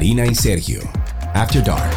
Karina y Sergio, After Dark.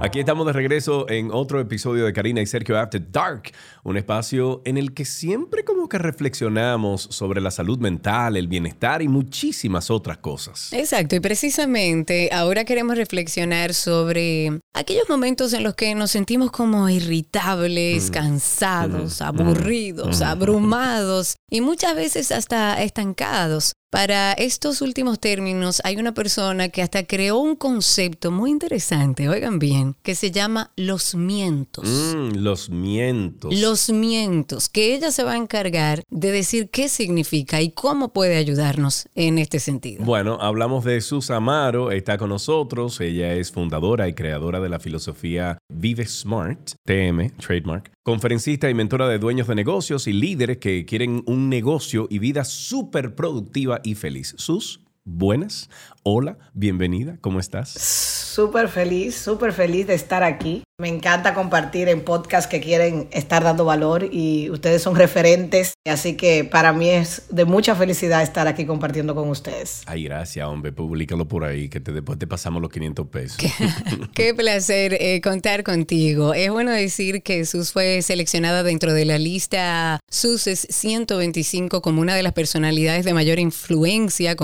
Aquí estamos de regreso en otro episodio de Karina y Sergio After Dark, un espacio en el que siempre como que reflexionamos sobre la salud mental, el bienestar y muchísimas otras cosas. Exacto, y precisamente ahora queremos reflexionar sobre aquellos momentos en los que nos sentimos como irritables, Mm. cansados, aburridos, abrumados y muchas veces hasta estancados. Para estos últimos términos hay una persona que hasta creó un concepto muy interesante, oigan bien, que se llama los mientos. Mm, los mientos. Los mientos, que ella se va a encargar de decir qué significa y cómo puede ayudarnos en este sentido. Bueno, hablamos de Sus Amaro, está con nosotros. Ella es fundadora y creadora de la filosofía Vive Smart, TM, trademark, conferencista y mentora de dueños de negocios y líderes que quieren un negocio y vida súper productiva y feliz. Sus, buenas, hola, bienvenida, ¿cómo estás? Súper feliz, súper feliz de estar aquí. Me encanta compartir en podcasts que quieren estar dando valor y ustedes son referentes, así que para mí es de mucha felicidad estar aquí compartiendo con ustedes. Ay, gracias, hombre, públicalo por ahí, que te, después te pasamos los 500 pesos. Qué placer eh, contar contigo. Es bueno decir que Sus fue seleccionada dentro de la lista SUSES 125 como una de las personalidades de mayor influencia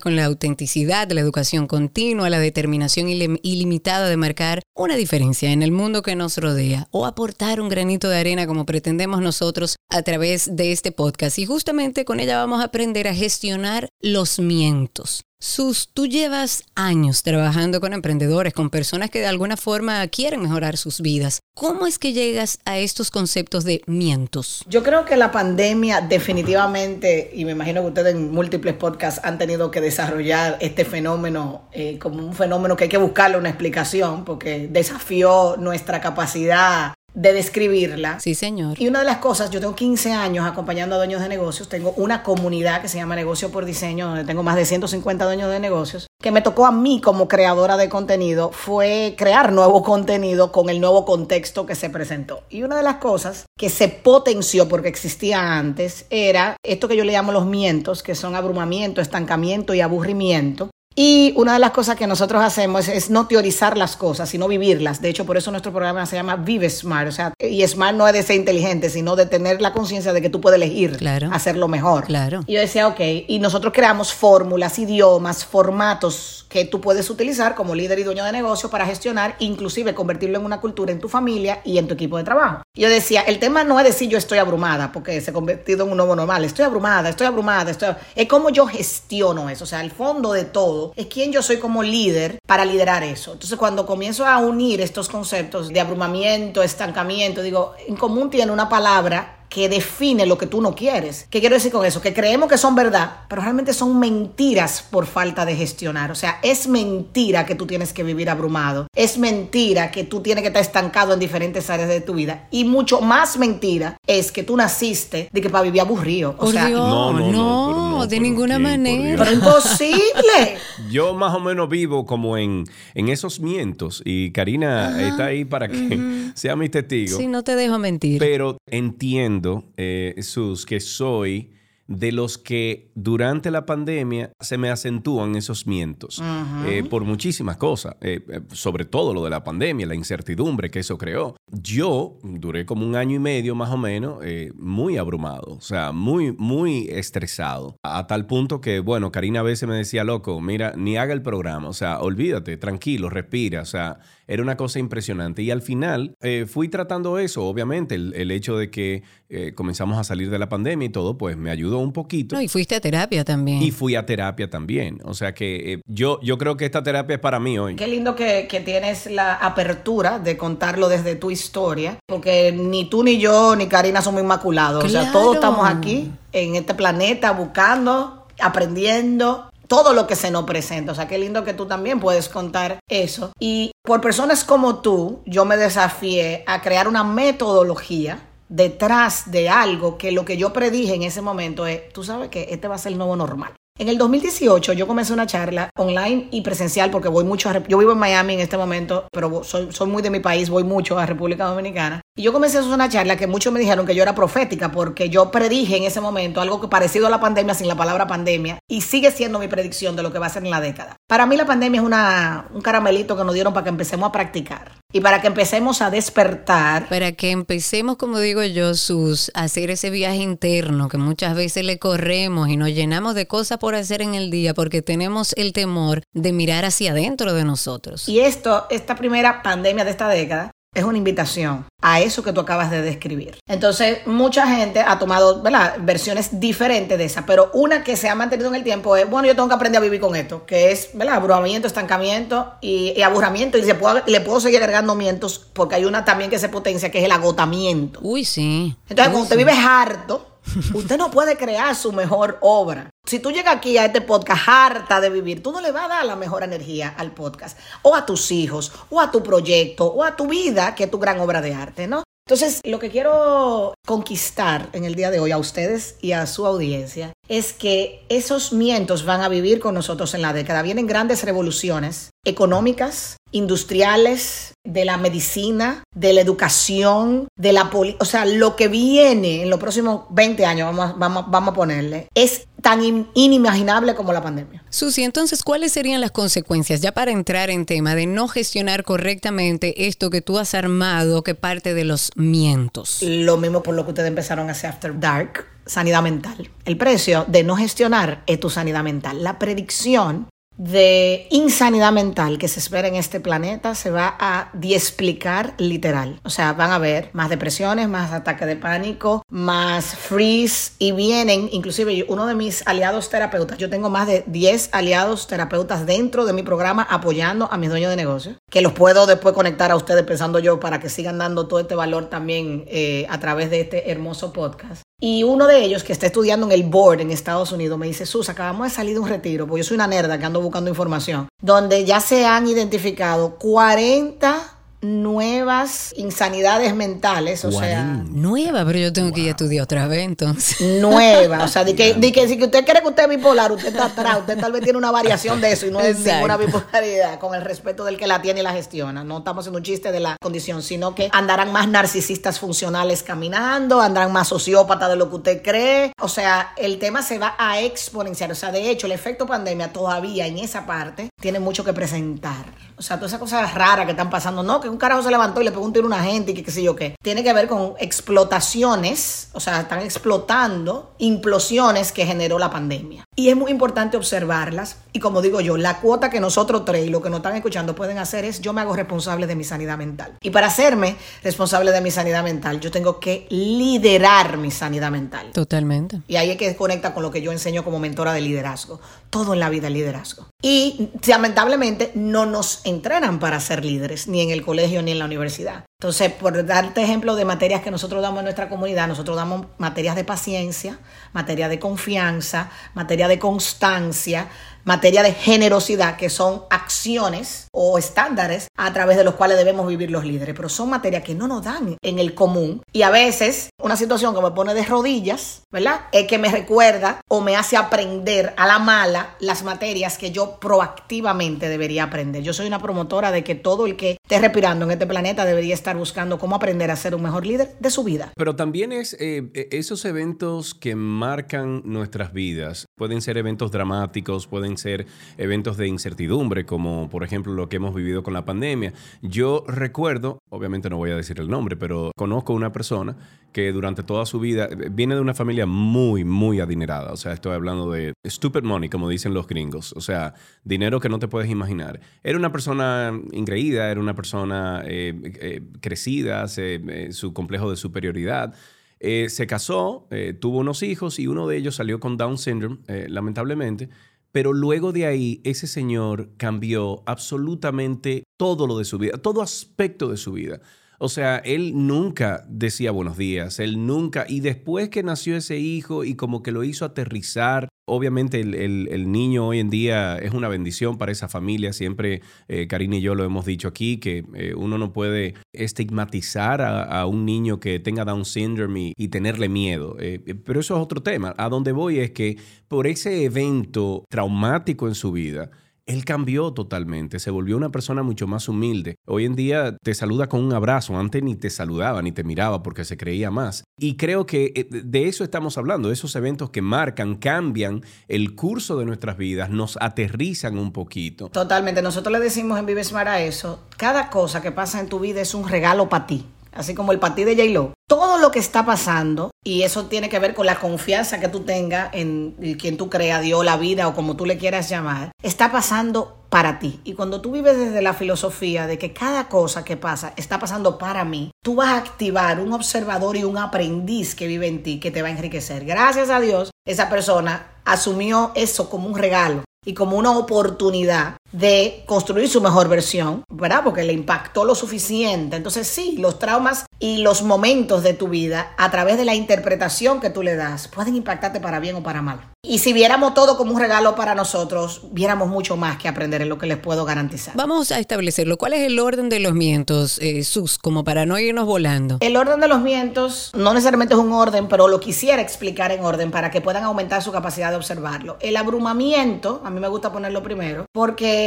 con la autenticidad, la educación continua, la determinación ilim- ilimitada de marcar una diferencia en el mundo que nos rodea o aportar un granito de arena como pretendemos nosotros a través de este podcast. Y justamente con ella vamos a aprender a gestionar los mientos. Sus, tú llevas años trabajando con emprendedores, con personas que de alguna forma quieren mejorar sus vidas. ¿Cómo es que llegas a estos conceptos de mientos? Yo creo que la pandemia definitivamente, y me imagino que ustedes en múltiples podcasts han tenido que desarrollar este fenómeno eh, como un fenómeno que hay que buscarle una explicación porque desafió nuestra capacidad de describirla. Sí, señor. Y una de las cosas, yo tengo 15 años acompañando a dueños de negocios, tengo una comunidad que se llama Negocio por Diseño, donde tengo más de 150 dueños de negocios, que me tocó a mí como creadora de contenido fue crear nuevo contenido con el nuevo contexto que se presentó. Y una de las cosas que se potenció porque existía antes era esto que yo le llamo los mientos, que son abrumamiento, estancamiento y aburrimiento. Y una de las cosas que nosotros hacemos es no teorizar las cosas, sino vivirlas. De hecho, por eso nuestro programa se llama Vive Smart. O sea, y Smart no es de ser inteligente, sino de tener la conciencia de que tú puedes elegir Claro. hacerlo mejor. Claro. Y yo decía, ok, y nosotros creamos fórmulas, idiomas, formatos que tú puedes utilizar como líder y dueño de negocio para gestionar, inclusive convertirlo en una cultura en tu familia y en tu equipo de trabajo. Yo decía, el tema no es decir yo estoy abrumada, porque se ha convertido en un nuevo normal. Estoy abrumada, estoy abrumada, estoy... Es cómo yo gestiono eso. O sea, el fondo de todo es quién yo soy como líder para liderar eso. Entonces, cuando comienzo a unir estos conceptos de abrumamiento, estancamiento, digo, en común tiene una palabra que define lo que tú no quieres. ¿Qué quiero decir con eso? Que creemos que son verdad, pero realmente son mentiras por falta de gestionar. O sea, es mentira que tú tienes que vivir abrumado. Es mentira que tú tienes que estar estancado en diferentes áreas de tu vida. Y mucho más mentira es que tú naciste de que para vivir aburrido. O Por sea, Dios, no, no, no, no, de pero ninguna manera. pero imposible. Yo más o menos vivo como en, en esos mientos y Karina está ahí para que sea mi testigo. Sí, no te dejo mentir. Pero entiendo, eh, Sus, que soy de los que durante la pandemia se me acentúan esos mientos eh, por muchísimas cosas, eh, eh, sobre todo lo de la pandemia, la incertidumbre que eso creó. Yo duré como un año y medio más o menos eh, muy abrumado, o sea, muy, muy estresado, a, a tal punto que, bueno, Karina a veces me decía, loco, mira, ni haga el programa, o sea, olvídate, tranquilo, respira, o sea, era una cosa impresionante. Y al final eh, fui tratando eso, obviamente, el, el hecho de que eh, comenzamos a salir de la pandemia y todo, pues me ayudó un poquito. No, y fuiste a terapia también. Y fui a terapia también. O sea que eh, yo, yo creo que esta terapia es para mí hoy. Qué lindo que, que tienes la apertura de contarlo desde tu historia, porque ni tú ni yo ni Karina somos inmaculados. O sea, todos estamos aquí en este planeta buscando, aprendiendo todo lo que se nos presenta. O sea, qué lindo que tú también puedes contar eso. Y por personas como tú, yo me desafié a crear una metodología detrás de algo que lo que yo predije en ese momento es, tú sabes que este va a ser el nuevo normal. En el 2018 yo comencé una charla online y presencial porque voy mucho a... Yo vivo en Miami en este momento, pero soy, soy muy de mi país, voy mucho a República Dominicana. Y yo comencé a hacer una charla que muchos me dijeron que yo era profética porque yo predije en ese momento algo que parecido a la pandemia sin la palabra pandemia y sigue siendo mi predicción de lo que va a ser en la década. Para mí la pandemia es una, un caramelito que nos dieron para que empecemos a practicar y para que empecemos a despertar. Para que empecemos, como digo yo, sus, a hacer ese viaje interno que muchas veces le corremos y nos llenamos de cosas por hacer en el día porque tenemos el temor de mirar hacia adentro de nosotros. Y esto, esta primera pandemia de esta década, es una invitación a eso que tú acabas de describir. Entonces, mucha gente ha tomado versiones diferentes de esa, pero una que se ha mantenido en el tiempo es, bueno, yo tengo que aprender a vivir con esto, que es ¿verdad? abrumamiento, estancamiento y, y aburrimiento. Y le puedo, le puedo seguir agregando mientos porque hay una también que se potencia, que es el agotamiento. Uy, sí. Entonces, cuando usted vive harto, Usted no puede crear su mejor obra. Si tú llegas aquí a este podcast harta de vivir, tú no le vas a dar la mejor energía al podcast, o a tus hijos, o a tu proyecto, o a tu vida, que es tu gran obra de arte, ¿no? Entonces, lo que quiero conquistar en el día de hoy a ustedes y a su audiencia es que esos mientos van a vivir con nosotros en la década. Vienen grandes revoluciones económicas, industriales, de la medicina, de la educación, de la política. O sea, lo que viene en los próximos 20 años, vamos, vamos, vamos a ponerle, es tan inimaginable como la pandemia. Susi, entonces, ¿cuáles serían las consecuencias, ya para entrar en tema, de no gestionar correctamente esto que tú has armado, que parte de los mientos? Lo mismo por lo que ustedes empezaron a hacer After Dark, sanidad mental. El precio de no gestionar es tu sanidad mental. La predicción de insanidad mental que se espera en este planeta se va a explicar literal. O sea, van a haber más depresiones, más ataques de pánico, más freeze y vienen, inclusive uno de mis aliados terapeutas, yo tengo más de 10 aliados terapeutas dentro de mi programa apoyando a mis dueños de negocio, que los puedo después conectar a ustedes pensando yo para que sigan dando todo este valor también eh, a través de este hermoso podcast. Y uno de ellos que está estudiando en el board en Estados Unidos me dice, Sus, acabamos de salir de un retiro, porque yo soy una nerda que ando buscando información, donde ya se han identificado 40 nuevas insanidades mentales, o sea... Nueva, pero yo tengo que ir a estudiar otra vez entonces. Nueva, o sea, de que, que si usted cree que usted es bipolar, usted está atrás, usted tal vez tiene una variación de eso y no es ninguna bipolaridad, con el respeto del que la tiene y la gestiona. No estamos haciendo un chiste de la condición, sino que andarán más narcisistas funcionales caminando, andarán más sociópatas de lo que usted cree. O sea, el tema se va a exponenciar. O sea, de hecho, el efecto pandemia todavía en esa parte tiene mucho que presentar. O sea, todas esas cosas raras que están pasando, no, que un carajo se levantó y le preguntó a una gente y que qué sé yo qué. Tiene que ver con explotaciones, o sea, están explotando implosiones que generó la pandemia. Y es muy importante observarlas. Y como digo yo, la cuota que nosotros tres y lo que nos están escuchando pueden hacer es yo me hago responsable de mi sanidad mental. Y para hacerme responsable de mi sanidad mental, yo tengo que liderar mi sanidad mental. Totalmente. Y ahí es que conecta con lo que yo enseño como mentora de liderazgo. Todo en la vida es liderazgo. Y lamentablemente no nos entrenan para ser líderes, ni en el colegio ni en la universidad. Entonces, por darte ejemplo de materias que nosotros damos en nuestra comunidad, nosotros damos materias de paciencia, materia de confianza, materia de constancia, materia de generosidad, que son acciones o estándares a través de los cuales debemos vivir los líderes, pero son materias que no nos dan en el común. Y a veces una situación que me pone de rodillas, ¿verdad? Es que me recuerda o me hace aprender a la mala las materias que yo proactivamente debería aprender. Yo soy una promotora de que todo el que esté respirando en este planeta debería estar buscando cómo aprender a ser un mejor líder de su vida. Pero también es eh, e, esos eventos que marcan nuestras vidas. Pueden ser eventos dramáticos, pueden ser eventos de incertidumbre, como por ejemplo lo que hemos vivido con la pandemia. Yo recuerdo, obviamente no voy a decir el nombre, pero conozco una persona que durante toda su vida eh, viene de una familia muy, muy adinerada. O sea, estoy hablando de stupid money, como dicen los gringos. O sea, dinero que no te puedes imaginar. Era una persona ingreída, era una persona eh, eh, crecida, su complejo de superioridad. se casó, tuvo unos hijos y uno de ellos salió con Down syndrome, lamentablemente. Pero luego de ahí, ese señor cambió absolutamente todo lo de su vida, todo aspecto de su vida. O sea, él nunca decía buenos días, él nunca, y después que nació ese hijo y como que lo hizo aterrizar Obviamente el, niño hoy en día es una bendición para esa familia. Siempre eh, Karina y yo lo hemos dicho aquí, que eh, uno no puede estigmatizar a, un niño que tenga Down syndrome y, tenerle miedo. Eh, pero eso es otro tema. A donde voy es que por ese evento traumático en su vida, él cambió totalmente, se volvió una persona mucho más humilde. Hoy en día te saluda con un abrazo, antes ni te saludaba ni te miraba porque se creía más. Y creo que eh, de eso estamos hablando, de esos eventos que marcan, cambian el curso de nuestras vidas, nos aterrizan un poquito. Totalmente, nosotros le decimos en Vive Smart a eso, cada cosa que pasa en tu vida es un regalo para ti así como el partido de J-Lo. Todo lo que está pasando, y eso tiene que ver con la confianza que tú tengas en quien tú creas, Dios, la vida o como tú le quieras llamar, está pasando para ti. Y cuando tú vives desde la filosofía de que cada cosa que pasa está pasando para mí, tú vas a activar un observador y un aprendiz que vive en ti que te va a enriquecer. Gracias a Dios, esa persona asumió eso como un regalo y como una oportunidad de construir su mejor versión, ¿verdad? Porque le impactó lo suficiente. Entonces sí, los traumas y los momentos de tu vida, a través de la interpretación que tú le das, pueden impactarte para bien o para mal. Y si viéramos todo como un regalo para nosotros, viéramos mucho más que aprender en lo que les puedo garantizar. Vamos a establecerlo. ¿Cuál es el orden de los vientos, eh, Sus, como para no irnos volando? El orden de los vientos no necesariamente es un orden, pero lo quisiera explicar en orden para que puedan aumentar su capacidad de observarlo. El abrumamiento, a mí me gusta ponerlo primero, porque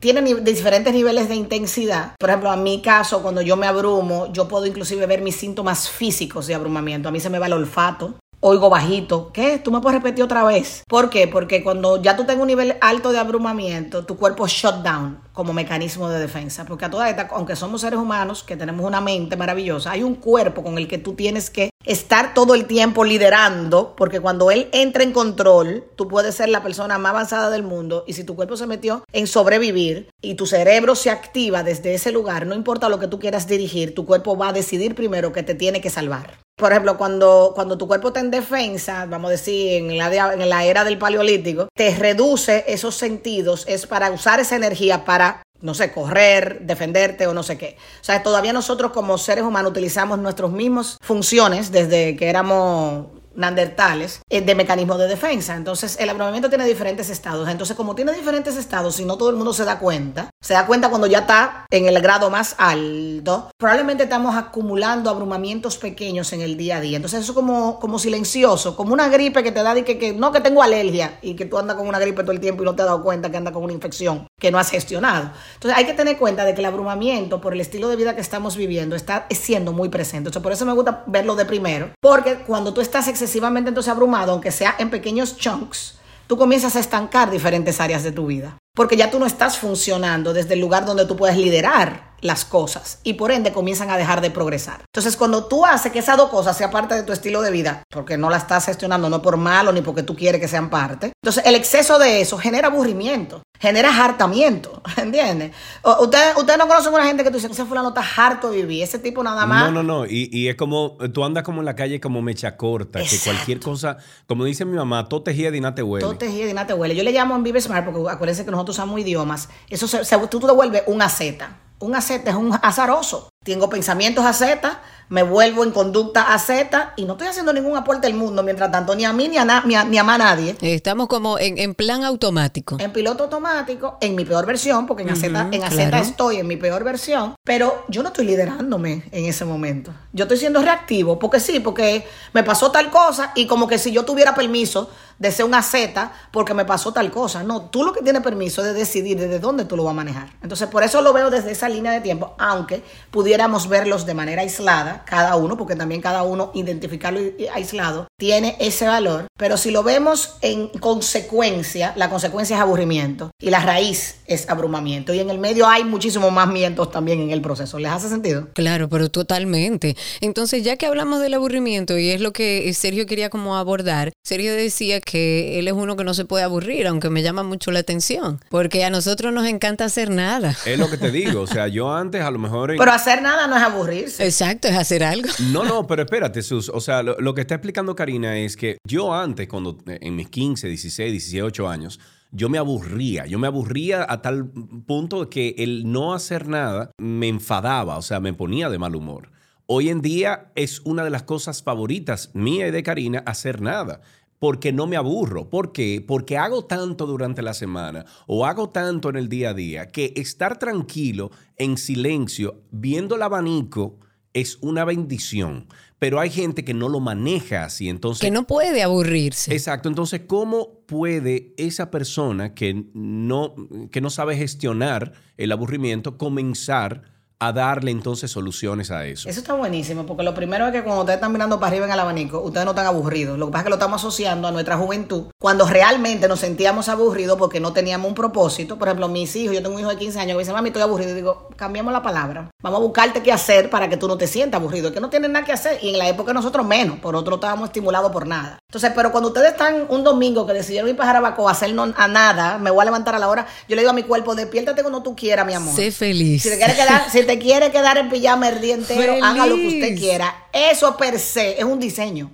tiene diferentes niveles de intensidad. Por ejemplo, en mi caso, cuando yo me abrumo, yo puedo inclusive ver mis síntomas físicos de abrumamiento. A mí se me va el olfato, oigo bajito. ¿Qué? ¿Tú me puedes repetir otra vez? ¿Por qué? Porque cuando ya tú tengas un nivel alto de abrumamiento, tu cuerpo shut down como mecanismo de defensa. Porque a toda esta, aunque somos seres humanos, que tenemos una mente maravillosa, hay un cuerpo con el que tú tienes que estar todo el tiempo liderando, porque cuando él entra en control, tú puedes ser la persona más avanzada del mundo y si tu cuerpo se metió en sobrevivir y tu cerebro se activa desde ese lugar, no importa lo que tú quieras dirigir, tu cuerpo va a decidir primero que te tiene que salvar. Por ejemplo, cuando, cuando tu cuerpo está en defensa, vamos a decir, en la, en la era del paleolítico, te reduce esos sentidos, es para usar esa energía para no sé, correr, defenderte o no sé qué. O sea, todavía nosotros como seres humanos utilizamos nuestras mismas funciones desde que éramos neandertales eh, de mecanismo de defensa. Entonces, el abrumamiento tiene diferentes estados. Entonces, como tiene diferentes estados y no todo el mundo se da cuenta, se da cuenta cuando ya está en el grado más alto, probablemente estamos acumulando abrumamientos pequeños en el día a día. Entonces, eso es como, como silencioso, como una gripe que te da y que, que no que tengo alergia y que tú andas con una gripe todo el tiempo y no te has dado cuenta que andas con una infección que no has gestionado. Entonces, hay que tener cuenta de que el abrumamiento por el estilo de vida que estamos viviendo está siendo muy presente. Entonces, por eso me gusta verlo de primero, porque cuando tú estás excesivamente entonces abrumado, aunque sea en pequeños chunks, tú comienzas a estancar diferentes áreas de tu vida. Porque ya tú no estás funcionando desde el lugar donde tú puedes liderar las cosas y por ende comienzan a dejar de progresar. Entonces, cuando tú haces que esas dos cosas sean parte de tu estilo de vida, porque no la estás gestionando no por malo ni porque tú quieres que sean parte, entonces el exceso de eso genera aburrimiento, genera hartamiento, ¿entiendes? Ustedes usted no conocen a una gente que tú dices, ese fulano está harto de vivir, ese tipo nada más. No, no, no, y, y, es como, tú andas como en la calle como mecha corta, que cualquier cosa, como dice mi mamá, todo tejía de te huele. Todo tejía de te huele. Yo le llamo en Vive Smart, porque acuérdense que nosotros usamos idiomas, eso se, tú te vuelves una Z. Un aceta es un azaroso. Tengo pensamientos a Z, me vuelvo en conducta a Z y no estoy haciendo ningún aporte al mundo mientras tanto, ni a mí ni a, ni a, ni a más nadie. Estamos como en, plan automático. En piloto automático, en mi peor versión, porque en uh en estoy en mi peor versión, pero yo no estoy liderándome en ese momento. Yo estoy siendo reactivo, porque sí, porque me pasó tal cosa y como que si yo tuviera permiso de ser una Z porque me pasó tal cosa. No, tú lo que tienes permiso es de decidir desde dónde tú lo vas a manejar. Entonces, por eso lo veo desde esa línea de tiempo, aunque pudiéramos verlos de manera aislada, cada uno, porque también cada uno identificarlo aislado tiene ese valor. Pero si lo vemos en consecuencia, la consecuencia es aburrimiento y la raíz es abrumamiento. Y en el medio hay muchísimos más mientos también en el proceso. ¿Les hace sentido? Claro, pero totalmente. Entonces, ya que hablamos del aburrimiento y es lo que Sergio quería como abordar, Sergio decía que él es uno que no se puede aburrir, aunque me llama mucho la atención, porque a nosotros nos encanta hacer nada. Es lo que te digo, o sea, yo antes a lo mejor... Pero hacer nada no es aburrirse. Exacto, es hacer algo. No, no, pero espérate, Sus, o sea, lo, lo que está explicando Karina es que yo antes, cuando en mis 15, 16, 18 años, yo me aburría, yo me aburría a tal punto que el no hacer nada me enfadaba, o sea, me ponía de mal humor. Hoy en día es una de las cosas favoritas mía y de Karina hacer nada porque no me aburro. ¿Por qué? Porque hago tanto durante la semana o hago tanto en el día a día que estar tranquilo, en silencio, viendo el abanico, es una bendición. Pero hay gente que no lo maneja así, entonces... Que no puede aburrirse. Exacto, entonces, ¿cómo puede esa persona que no, que no sabe gestionar el aburrimiento comenzar a darle entonces soluciones a eso. Eso está buenísimo, porque lo primero es que cuando ustedes están mirando para arriba en el abanico, ustedes no están aburridos. Lo que pasa es que lo estamos asociando a nuestra juventud, cuando realmente nos sentíamos aburridos porque no teníamos un propósito. Por ejemplo, mis hijos, yo tengo un hijo de 15 años que dice, mami, estoy aburrido. Y digo, cambiamos la palabra. Vamos a buscarte qué hacer para que tú no te sientas aburrido. que no tienes nada que hacer. Y en la época nosotros menos, por otro no estábamos estimulados por nada. Entonces, pero cuando ustedes están un domingo que decidieron ir para Jarabacoa a hacer a nada, me voy a levantar a la hora, yo le digo a mi cuerpo, despiértate cuando tú quieras, mi amor. Sé feliz. Si te quiere quedar, si te quiere quedar en pijama el día entero, haga lo que usted quiera. Eso per se es un diseño,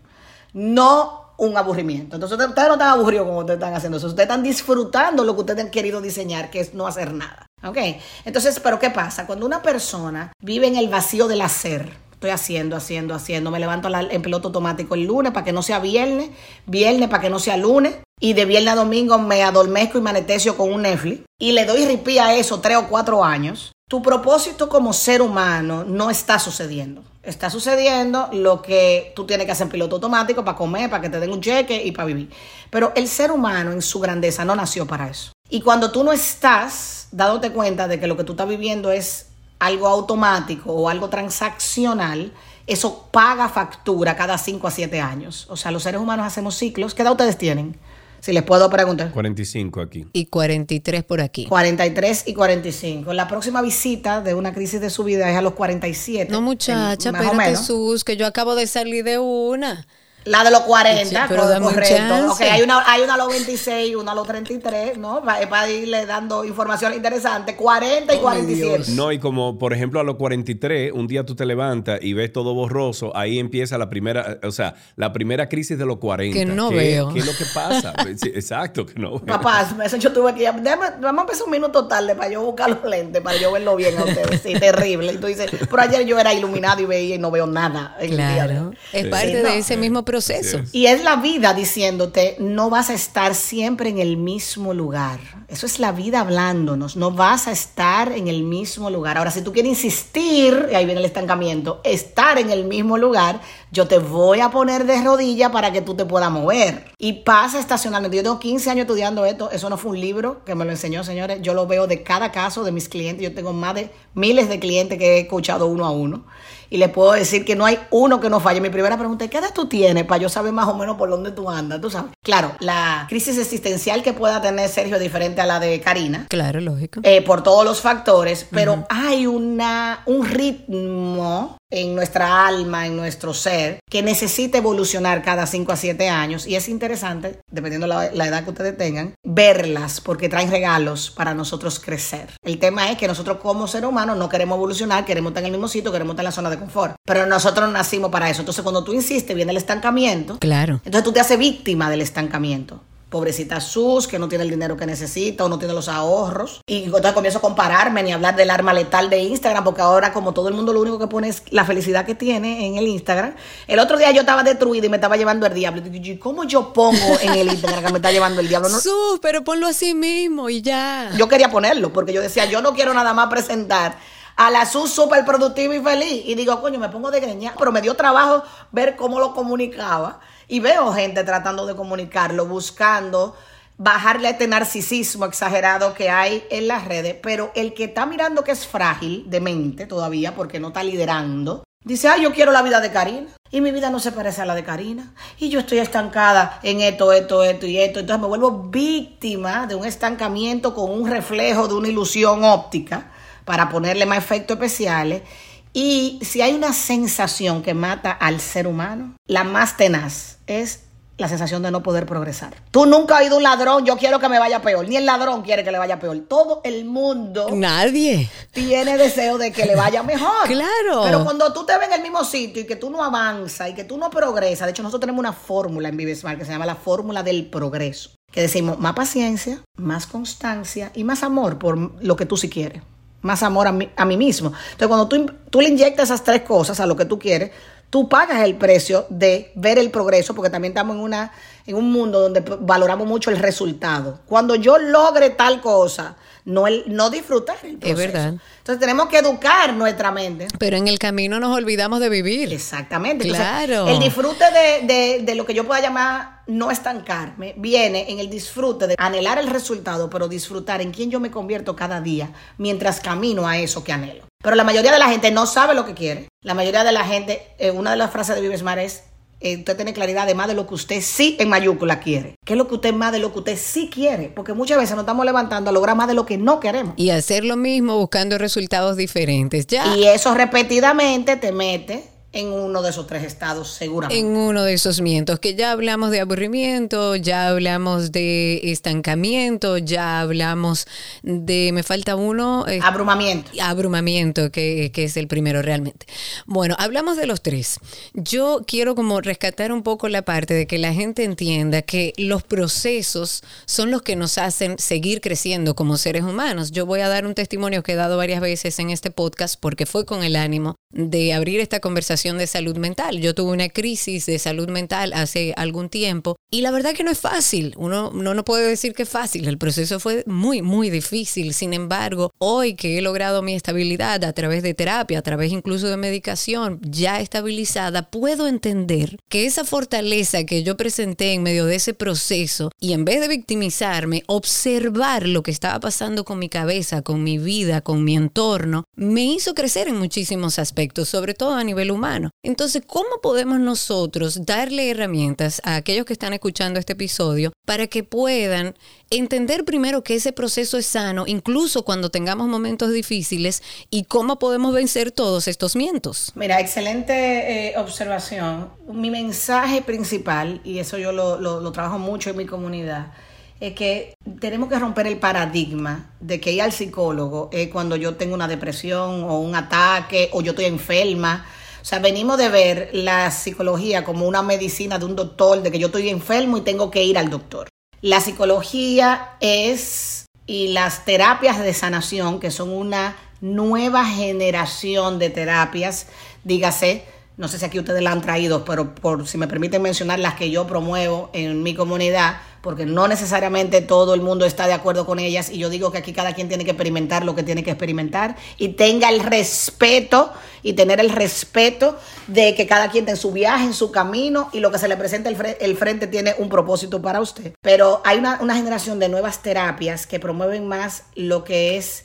no un aburrimiento. Entonces ustedes no están aburridos como ustedes están haciendo eso. Ustedes están disfrutando lo que ustedes han querido diseñar, que es no hacer nada. ¿Ok? Entonces, pero ¿qué pasa? Cuando una persona vive en el vacío del hacer, estoy haciendo, haciendo, haciendo, me levanto en piloto automático el lunes para que no sea viernes, viernes para que no sea lunes, y de viernes a domingo me adormezco y me anestesio con un Netflix, y le doy ripí a eso tres o cuatro años, tu propósito como ser humano no está sucediendo. Está sucediendo lo que tú tienes que hacer en piloto automático para comer, para que te den un cheque y para vivir. Pero el ser humano en su grandeza no nació para eso. Y cuando tú no estás dándote cuenta de que lo que tú estás viviendo es algo automático o algo transaccional, eso paga factura cada 5 a 7 años. O sea, los seres humanos hacemos ciclos. ¿Qué edad ustedes tienen? Si les puedo preguntar. 45 aquí. Y 43 por aquí. 43 y 45. La próxima visita de una crisis de su vida es a los 47. No, muchacha, pero Jesús, que yo acabo de salir de una. La de los 40, pero correcto. Ok, hay una, hay una a los 26, una a los 33, ¿no? Para, para irle dando información interesante. 40 y 47. No, y como por ejemplo a los 43, un día tú te levantas y ves todo borroso, ahí empieza la primera, o sea, la primera crisis de los 40. Que no veo. ¿Qué es lo que pasa? exacto, que no veo. Papá, eso yo tuve que. vamos a empezar un minuto tarde para yo buscar los lentes, para yo verlo bien a ustedes. Sí, terrible. Y tú dices, pero ayer yo era iluminado y veía y no veo nada. claro. Es parte de ese mismo proceso. Y es la vida diciéndote, no vas a estar siempre en el mismo lugar. Eso es la vida hablándonos, no vas a estar en el mismo lugar. Ahora, si tú quieres insistir, y ahí viene el estancamiento, estar en el mismo lugar, yo te voy a poner de rodilla para que tú te puedas mover. Y pasa estacionalmente. Yo tengo 15 años estudiando esto, eso no fue un libro que me lo enseñó, señores. Yo lo veo de cada caso de mis clientes. Yo tengo más de miles de clientes que he escuchado uno a uno y le puedo decir que no hay uno que no falle. Mi primera pregunta es, ¿qué edad tú tienes para yo saber más o menos por dónde tú andas? Tú sabes. Claro, la crisis existencial que pueda tener Sergio es diferente a la de Karina. Claro, lógico. Eh, por todos los factores, pero hay una, un ritmo en nuestra alma, en nuestro ser, que necesita evolucionar cada 5 a 7 años. Y es interesante, dependiendo la, la edad que ustedes tengan, verlas porque traen regalos para nosotros crecer. El tema es que nosotros como ser humano no queremos evolucionar, queremos estar en el mismo sitio, queremos estar en la zona de confort. Pero nosotros nacimos para eso. Entonces cuando tú insistes, viene el estancamiento. Claro. Entonces tú te haces víctima del estancamiento pobrecita Sus, que no tiene el dinero que necesita o no tiene los ahorros. Y entonces comienzo a compararme ni hablar del arma letal de Instagram, porque ahora como todo el mundo lo único que pone es la felicidad que tiene en el Instagram. El otro día yo estaba destruida y me estaba llevando el diablo. Y ¿cómo yo pongo en el Instagram que me está llevando el diablo? Sus, pero ponlo así mismo y ya. Yo quería ponerlo, porque yo decía, yo no quiero nada más presentar a la SUS súper productiva y feliz. Y digo, coño, me pongo de greña. Pero me dio trabajo ver cómo lo comunicaba. Y veo gente tratando de comunicarlo, buscando bajarle a este narcisismo exagerado que hay en las redes. Pero el que está mirando que es frágil de mente todavía, porque no está liderando, dice, ah, yo quiero la vida de Karina. Y mi vida no se parece a la de Karina. Y yo estoy estancada en esto, esto, esto y esto. Entonces me vuelvo víctima de un estancamiento con un reflejo de una ilusión óptica para ponerle más efectos especiales. Y si hay una sensación que mata al ser humano, la más tenaz es la sensación de no poder progresar. Tú nunca has oído un ladrón, yo quiero que me vaya peor. Ni el ladrón quiere que le vaya peor. Todo el mundo. Nadie. Tiene deseo de que le vaya mejor. claro. Pero cuando tú te ves en el mismo sitio y que tú no avanzas y que tú no progresas, de hecho nosotros tenemos una fórmula en Vivesmart que se llama la fórmula del progreso. Que decimos más paciencia, más constancia y más amor por lo que tú sí quieres más amor a mí, a mí mismo. Entonces, cuando tú, tú le inyectas esas tres cosas a lo que tú quieres, tú pagas el precio de ver el progreso, porque también estamos en, una, en un mundo donde valoramos mucho el resultado. Cuando yo logre tal cosa, no, el, no disfrutar el proceso. Es verdad. Entonces tenemos que educar nuestra mente. Pero en el camino nos olvidamos de vivir. Exactamente. Claro. el disfrute de, de, de, lo que yo pueda llamar no estancarme viene en el disfrute de anhelar el resultado, pero disfrutar en quién yo me convierto cada día mientras camino a eso que anhelo. Pero la mayoría de la gente no sabe lo que quiere. La mayoría de la gente, eh, una de las frases de Vives Mar es eh, usted tiene claridad de más de lo que usted sí en mayúscula quiere. ¿Qué es lo que usted más de lo que usted sí quiere? Porque muchas veces nos estamos levantando a lograr más de lo que no queremos. Y hacer lo mismo buscando resultados diferentes. Ya. Y eso repetidamente te mete en uno de esos tres estados, seguramente. En uno de esos mientos, que ya hablamos de aburrimiento, ya hablamos de estancamiento, ya hablamos de, me falta uno. Eh, abrumamiento. Abrumamiento, que, que, es el primero realmente. Bueno, hablamos de los tres. Yo quiero como rescatar un poco la parte de que la gente entienda que los procesos son los que nos hacen seguir creciendo como seres humanos. Yo voy a dar un testimonio que he dado varias veces en este podcast porque fue con el ánimo de abrir esta conversación de salud mental. Yo tuve una crisis de salud mental hace algún tiempo y la verdad que no es fácil. Uno no, no puede decir que es fácil. El proceso fue muy, muy difícil. Sin embargo, hoy que he logrado mi estabilidad a través de terapia, a través incluso de medicación ya estabilizada, puedo entender que esa fortaleza que yo presenté en medio de ese proceso y en vez de victimizarme, observar lo que estaba pasando con mi cabeza, con mi vida, con mi entorno, me hizo crecer en muchísimos aspectos sobre todo a nivel humano. Entonces, ¿cómo podemos nosotros darle herramientas a aquellos que están escuchando este episodio para que puedan entender primero que ese proceso es sano, incluso cuando tengamos momentos difíciles, y cómo podemos vencer todos estos mientos? Mira, excelente eh, observación. Mi mensaje principal, y eso yo lo, trabajo mucho en mi comunidad, es que tenemos que romper el paradigma de que ir al psicólogo es cuando yo tengo una depresión o un ataque o yo estoy enferma. O sea, venimos de ver la psicología como una medicina de un doctor, de que yo estoy enfermo y tengo que ir al doctor. La psicología es, y las terapias de sanación, que son una nueva generación de terapias, dígase, no sé si aquí ustedes la han traído, pero por si me permiten mencionar las que yo promuevo en mi comunidad, porque no necesariamente todo el mundo está de acuerdo con ellas y yo digo que aquí cada quien tiene que experimentar lo que tiene que experimentar y tenga el respeto y tener el respeto de que cada quien en su viaje, en su camino y lo que se le presenta el, el frente tiene un propósito para usted. Pero hay una, una generación de nuevas terapias que promueven más lo que es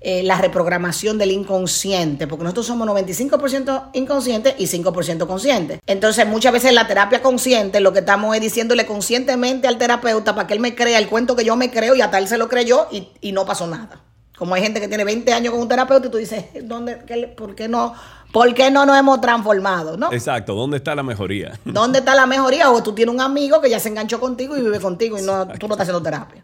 eh, la reprogramación del inconsciente, porque nosotros somos 95% inconscientes y 5% conscientes. Entonces, muchas veces la terapia consciente lo que estamos es diciéndole conscientemente al terapeuta para que él me crea el cuento que yo me creo y hasta él se lo creyó y, y no pasó nada. Como hay gente que tiene 20 años con un terapeuta y tú dices, ¿dónde, qué, ¿por qué no? ¿Por qué no nos hemos transformado? ¿no? Exacto, ¿dónde está la mejoría? ¿Dónde está la mejoría? O tú tienes un amigo que ya se enganchó contigo y vive contigo y no, tú no estás haciendo terapia.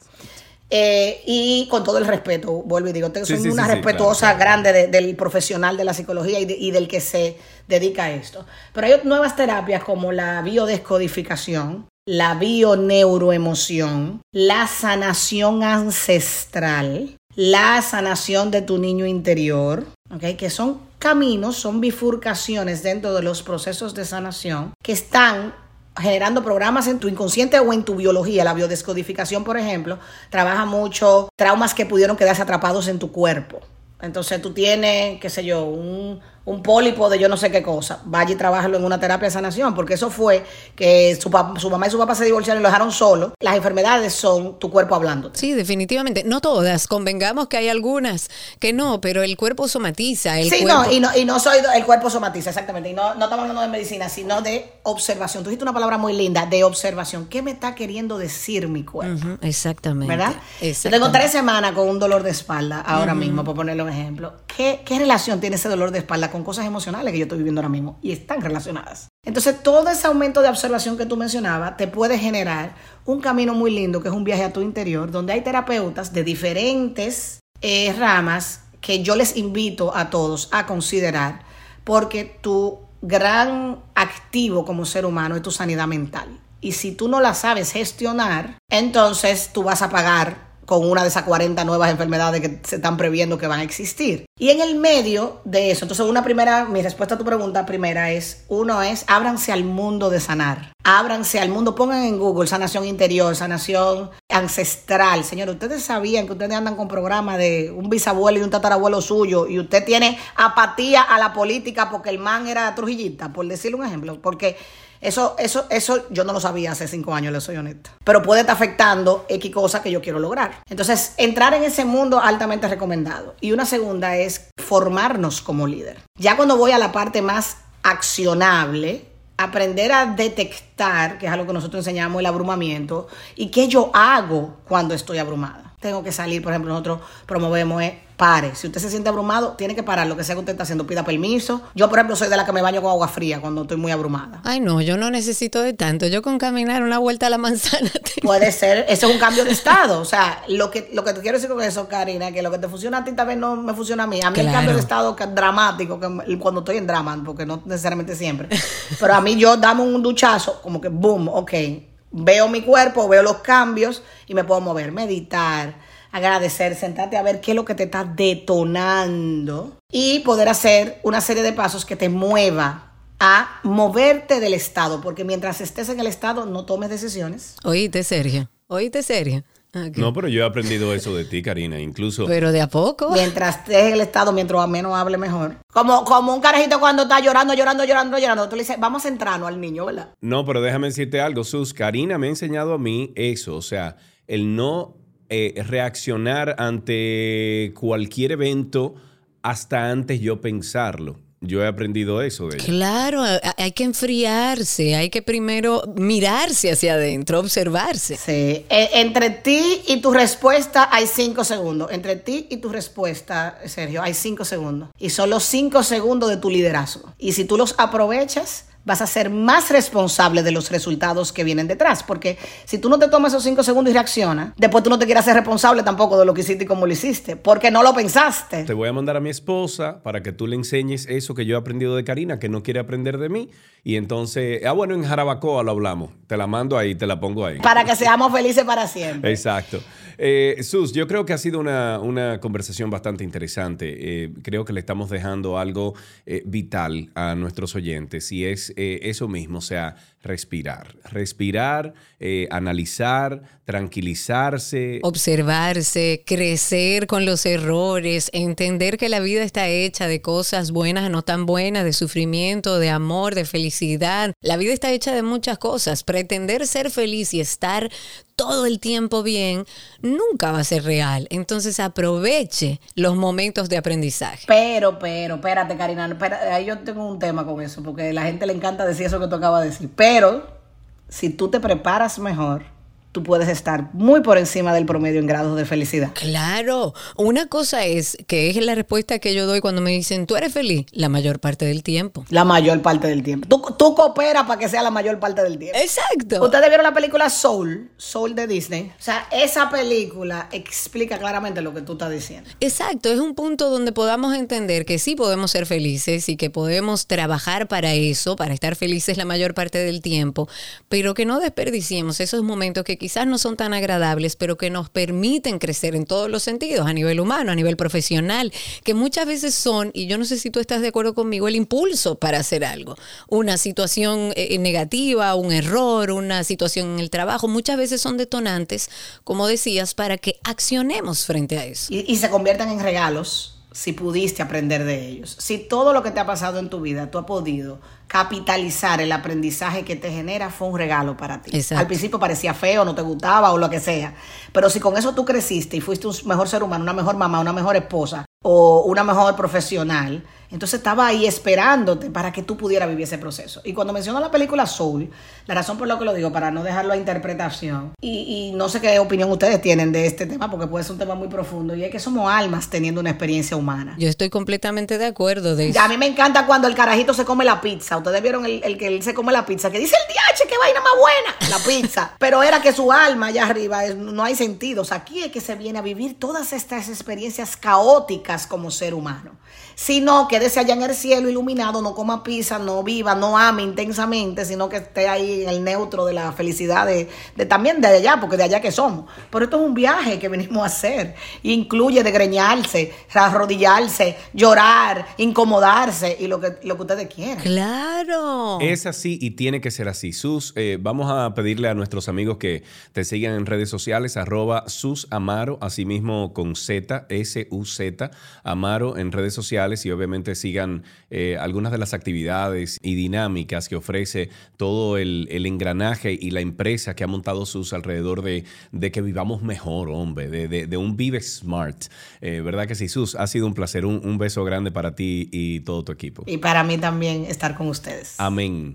Eh, y con todo el respeto, vuelvo y digo, sí, sí, una sí, respetuosa claro. grande de, del profesional de la psicología y, de, y, del que se dedica a esto. Pero hay nuevas terapias como la biodescodificación, la bioneuroemoción, la sanación ancestral, la sanación de tu niño interior, ¿okay? que son caminos, son bifurcaciones dentro de los procesos de sanación que están generando programas en tu inconsciente o en tu biología. La biodescodificación, por ejemplo, trabaja mucho traumas que pudieron quedarse atrapados en tu cuerpo. Entonces tú tienes, qué sé yo, un, un pólipo de yo no sé qué cosa, vaya y trabájalo en una terapia de sanación, porque eso fue que su, papá, su mamá y su papá se divorciaron y lo dejaron solo. Las enfermedades son tu cuerpo hablando. Sí, definitivamente. No todas, convengamos que hay algunas que no, pero el cuerpo somatiza. El sí, cuerpo... no y, no, y no soy, el cuerpo somatiza, exactamente. Y no, no estamos hablando de medicina, sino de observación. Tú dijiste una palabra muy linda, de observación. ¿Qué me está queriendo decir mi cuerpo? Uh -huh, exactamente. ¿Verdad? Exactamente. Yo tengo tres semanas con un dolor de espalda ahora uh -huh. mismo, por ponerle un ejemplo. ¿Qué, ¿Qué relación tiene ese dolor de espalda con cosas emocionales que yo estoy viviendo ahora mismo y están relacionadas. Entonces, todo ese aumento de observación que tú mencionabas te puede generar un camino muy lindo, que es un viaje a tu interior, donde hay terapeutas de diferentes eh, ramas que yo les invito a todos a considerar, porque tu gran activo como ser humano es tu sanidad mental. Y si tú no la sabes gestionar, entonces tú vas a pagar con una de esas 40 nuevas enfermedades que se están previendo que van a existir. Y en el medio de eso, entonces una primera, mi respuesta a tu pregunta primera es, uno es, ábranse al mundo de sanar. Ábranse al mundo, pongan en Google sanación interior, sanación ancestral. Señor, ustedes sabían que ustedes andan con programas de un bisabuelo y un tatarabuelo suyo y usted tiene apatía a la política porque el man era trujillista, por decirle un ejemplo, porque eso, eso, eso yo no lo sabía hace cinco años, le soy honesta. Pero puede estar afectando X cosas que yo quiero lograr. Entonces, entrar en ese mundo altamente recomendado. Y una segunda es formarnos como líder. Ya cuando voy a la parte más accionable, aprender a detectar, que es algo que nosotros enseñamos, el abrumamiento, y qué yo hago cuando estoy abrumada. Tengo que salir, por ejemplo, nosotros promovemos es pare. Si usted se siente abrumado, tiene que parar lo que sea que usted está haciendo, pida permiso. Yo, por ejemplo, soy de la que me baño con agua fría cuando estoy muy abrumada. Ay, no, yo no necesito de tanto. Yo con caminar una vuelta a la manzana. Puede ser, eso es un cambio de estado. O sea, lo que, lo que te quiero decir con eso, Karina, que lo que te funciona a ti tal vez no me funciona a mí. A mí el cambio de estado que, dramático, que, cuando estoy en drama, porque no necesariamente siempre. Pero a mí yo dame un duchazo, como que boom, ok. Veo mi cuerpo, veo los cambios y me puedo mover, meditar agradecer, sentarte a ver qué es lo que te está detonando y poder hacer una serie de pasos que te mueva a moverte del estado, porque mientras estés en el estado no tomes decisiones. Oíste, Sergio. Oíste, Sergio. No, pero yo he aprendido eso de ti, Karina, incluso. Pero de a poco. Mientras estés en el estado, mientras menos hable mejor. Como, como un carajito cuando está llorando, llorando, llorando, llorando. Tú le dices, vamos a centrarnos al niño, ¿verdad? No, pero déjame decirte algo, Sus. Karina me ha enseñado a mí eso, o sea, el no eh, reaccionar ante cualquier evento hasta antes yo pensarlo. Yo he aprendido eso de ella. Claro, hay que enfriarse, hay que primero mirarse hacia adentro, observarse. Sí, e, entre ti y tu respuesta hay cinco segundos. Entre ti y tu respuesta, Sergio, hay cinco segundos. Y son los cinco segundos de tu liderazgo. Y si tú los aprovechas, vas a ser más responsable de los resultados que vienen detrás. Porque si tú no te tomas esos cinco segundos y reaccionas, después tú no te quieras ser responsable tampoco de lo que hiciste y cómo lo hiciste, porque no lo pensaste. Te voy a mandar a mi esposa para que tú le enseñes eso que yo he aprendido de Karina, que no quiere aprender de mí. Y entonces, ah, bueno, en Jarabacoa lo hablamos. Te la mando ahí, te la pongo ahí. Para que seamos felices para siempre. Exacto. Eh, Sus, yo creo que ha sido una, conversación bastante interesante. Eh, creo que le estamos dejando algo eh, vital a nuestros oyentes y es eh, eso mismo, o sea, respirar. Respirar, eh, analizar, tranquilizarse. Observarse, crecer con los errores, entender que la vida está hecha de cosas buenas, no tan buenas, de sufrimiento, de amor, de felicidad. La vida está hecha de muchas cosas. Pretender ser feliz y estar todo el tiempo bien, nunca va a ser real. Entonces aproveche los momentos de aprendizaje. Pero, pero, espérate, Karina, ahí yo tengo un tema con eso, porque a la gente le encanta decir eso que tú acabas de decir. Pero, si tú te preparas mejor, tú puedes estar muy por encima del promedio en grados de felicidad. Claro, una cosa es que es la respuesta que yo doy cuando me dicen, ¿tú eres feliz? La mayor parte del tiempo. La mayor parte del tiempo. Tú, tú cooperas para que sea la mayor parte del tiempo. Exacto. Ustedes vieron la película Soul, Soul de Disney. O sea, esa película explica claramente lo que tú estás diciendo. Exacto, es un punto donde podamos entender que sí podemos ser felices y que podemos trabajar para eso, para estar felices la mayor parte del tiempo, pero que no desperdiciemos esos momentos que quizás no son tan agradables, pero que nos permiten crecer en todos los sentidos, a nivel humano, a nivel profesional, que muchas veces son, y yo no sé si tú estás de acuerdo conmigo, el impulso para hacer algo. Una situación eh, negativa, un error, una situación en el trabajo, muchas veces son detonantes, como decías, para que accionemos frente a eso. Y, y se conviertan en regalos si pudiste aprender de ellos. Si todo lo que te ha pasado en tu vida tú has podido capitalizar el aprendizaje que te genera fue un regalo para ti. Al principio parecía feo, no te gustaba o lo que sea, pero si con eso tú creciste y fuiste un mejor ser humano, una mejor mamá, una mejor esposa o una mejor profesional, entonces estaba ahí esperándote para que tú pudieras vivir ese proceso. Y cuando menciono la película Soul, la razón por la que lo digo, para no dejarlo a interpretación, y, no sé qué opinión ustedes tienen de este tema, porque puede ser un tema muy profundo, y es que somos almas teniendo una experiencia humana. Yo estoy completamente de acuerdo de eso. A mí me encanta cuando el carajito se come la pizza. Ustedes vieron el, que él se come la pizza, que dice el DH, qué vaina más buena, la pizza. Pero era que su alma allá arriba no hay sentido. O sea, aquí es que se viene a vivir todas estas experiencias caóticas como ser humano. Sino quédese allá en el cielo iluminado, no coma pizza, no viva, no ame intensamente, sino que esté ahí en el neutro de la felicidad de, también de allá, porque de allá que somos. Pero esto es un viaje que venimos a hacer. Incluye degreñarse, arrodillarse, llorar, incomodarse y lo que, lo que ustedes quieran. Claro. Es así y tiene que ser así. Sus, eh, vamos a pedirle a nuestros amigos que te sigan en redes sociales, arroba sus amaro, asimismo con Z, S-U-Z, amaro en redes sociales y obviamente sigan eh, algunas de las actividades y dinámicas que ofrece todo el, engranaje y la empresa que ha montado sus alrededor de, que vivamos mejor, hombre, de, un Vive Smart. Eh, ¿Verdad que sí, Sus? Ha sido un placer, un, un beso grande para ti y todo tu equipo. Y para mí también estar con ustedes. Amén.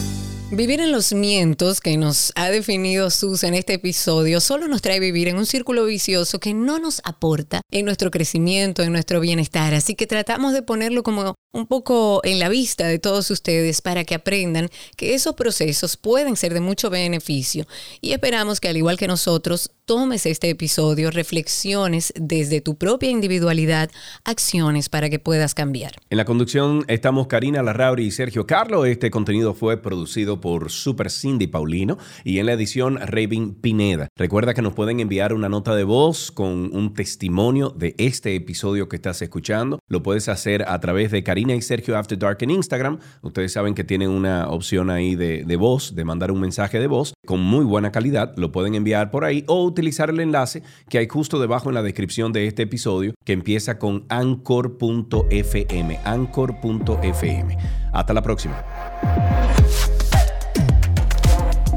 Vivir en los mientos que nos ha definido Sus en este episodio solo nos trae vivir en un círculo vicioso que no nos aporta en nuestro crecimiento, en nuestro bienestar. Así que tratamos de ponerlo como un poco en la vista de todos ustedes para que aprendan que esos procesos pueden ser de mucho beneficio. Y esperamos que al igual que nosotros, tomes este episodio, reflexiones desde tu propia individualidad, acciones para que puedas cambiar. En la conducción estamos Karina Larrauri y Sergio Carlo. Este contenido fue producido por Super Cindy Paulino y en la edición Raven Pineda. Recuerda que nos pueden enviar una nota de voz con un testimonio de este episodio que estás escuchando. Lo puedes hacer a través de Karina y Sergio After Dark en Instagram. Ustedes saben que tienen una opción ahí de, de voz, de mandar un mensaje de voz con muy buena calidad. Lo pueden enviar por ahí o utilizar el enlace que hay justo debajo en la descripción de este episodio que empieza con anchor.fm. Anchor.fm. Hasta la próxima.